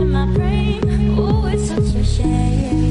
my brain. Oh, it's such a shame.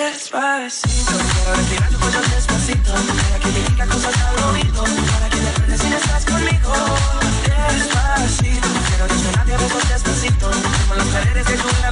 despacito. Quiero respirar tu cuello despacito. Para que te diga cosas al oído. Para que te aprendes si no estás conmigo. Despacito. Quiero diccionario de esos despacito. Como las paredes de tu lado.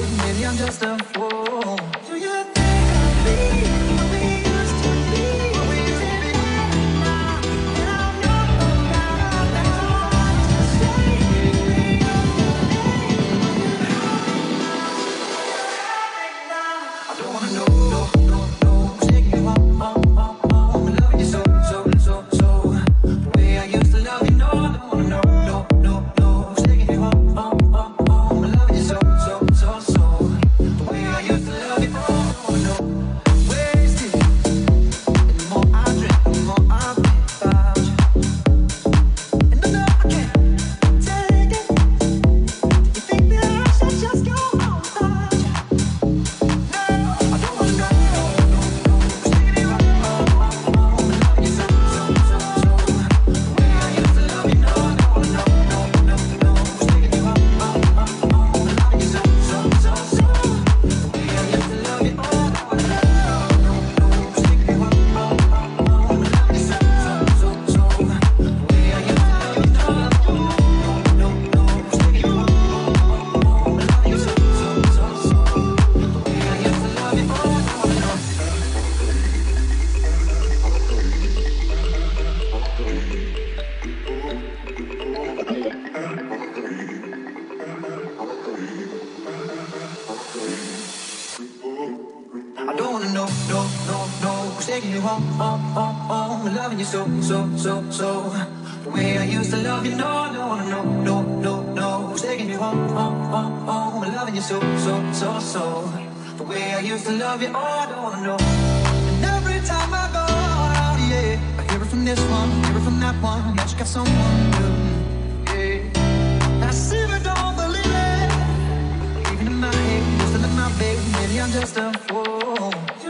maybe I'm just a fool. love you, oh, I don't know. And every time I go out, yeah, I hear it from this one, hear it from that one, that you got someone new. Yeah. I see, but don't believe it. Even in my head, just in my bed, maybe I'm just a fool.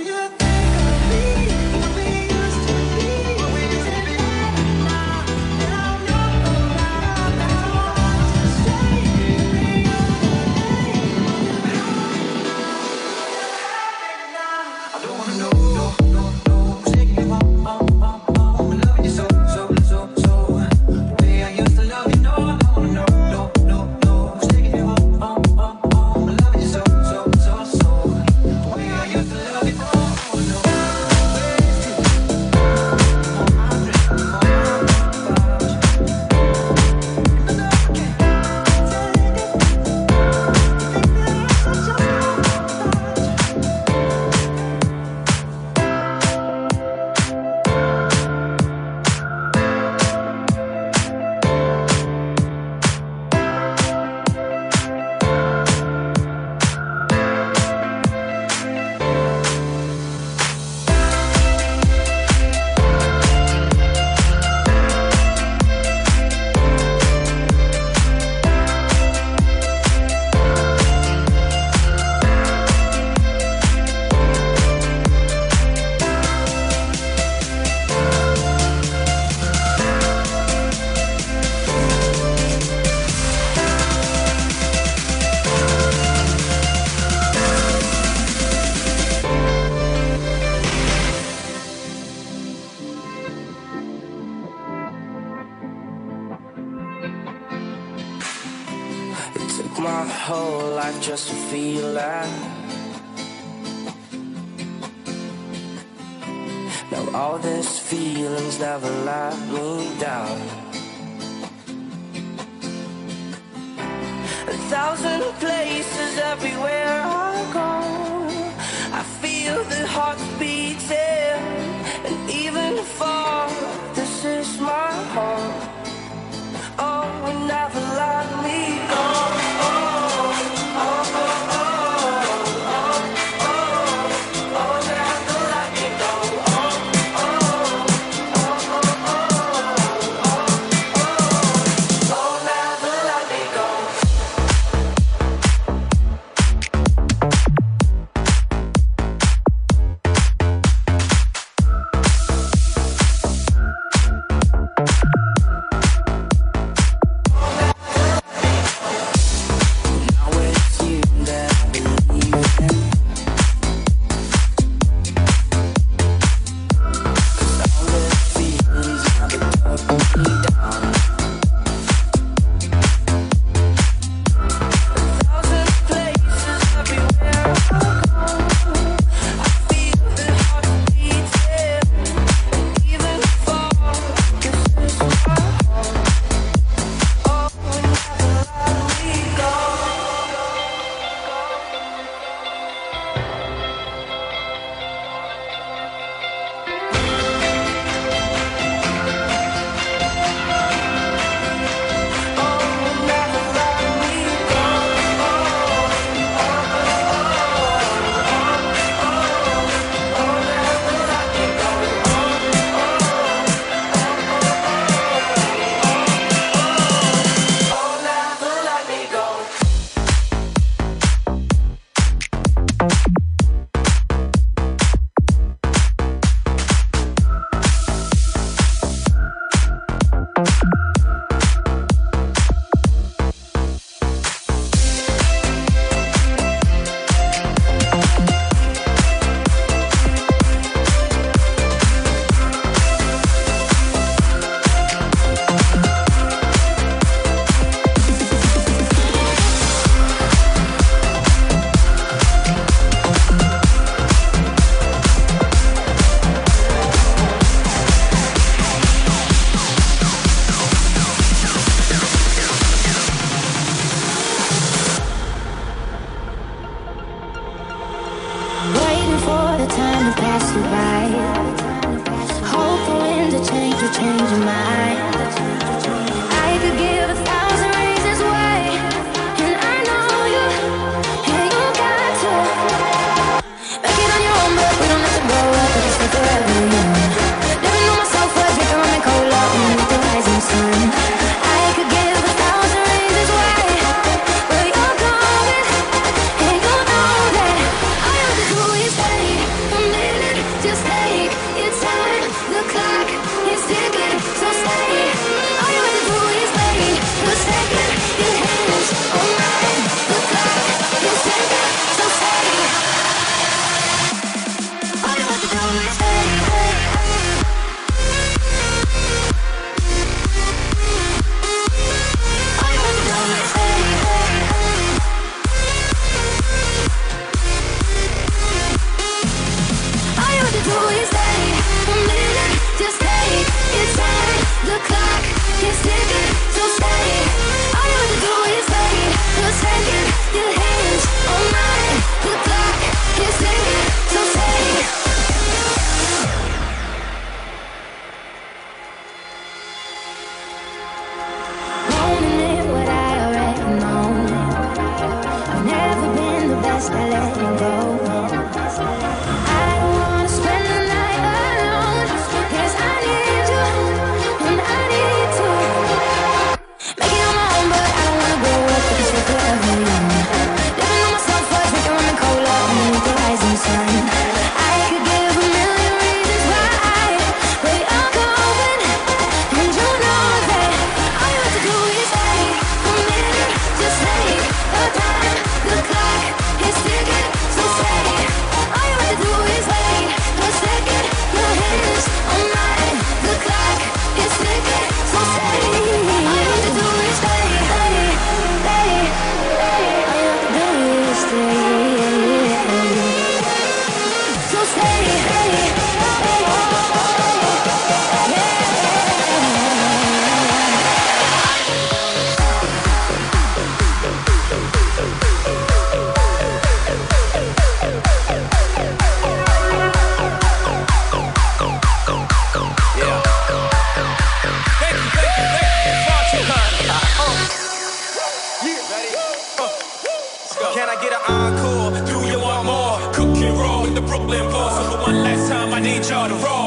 For one last time, I need y'all to roll.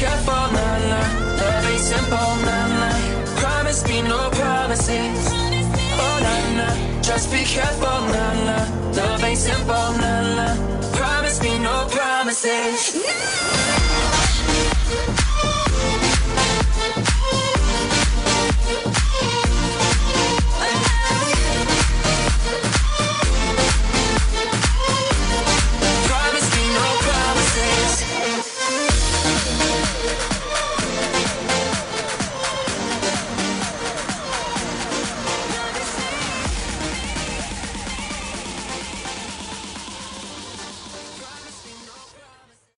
careful, na na. Love ain't simple, na na. Promise me no promises. Oh na na. Just be careful, na na. Love ain't simple, na na. Promise me no promises. No.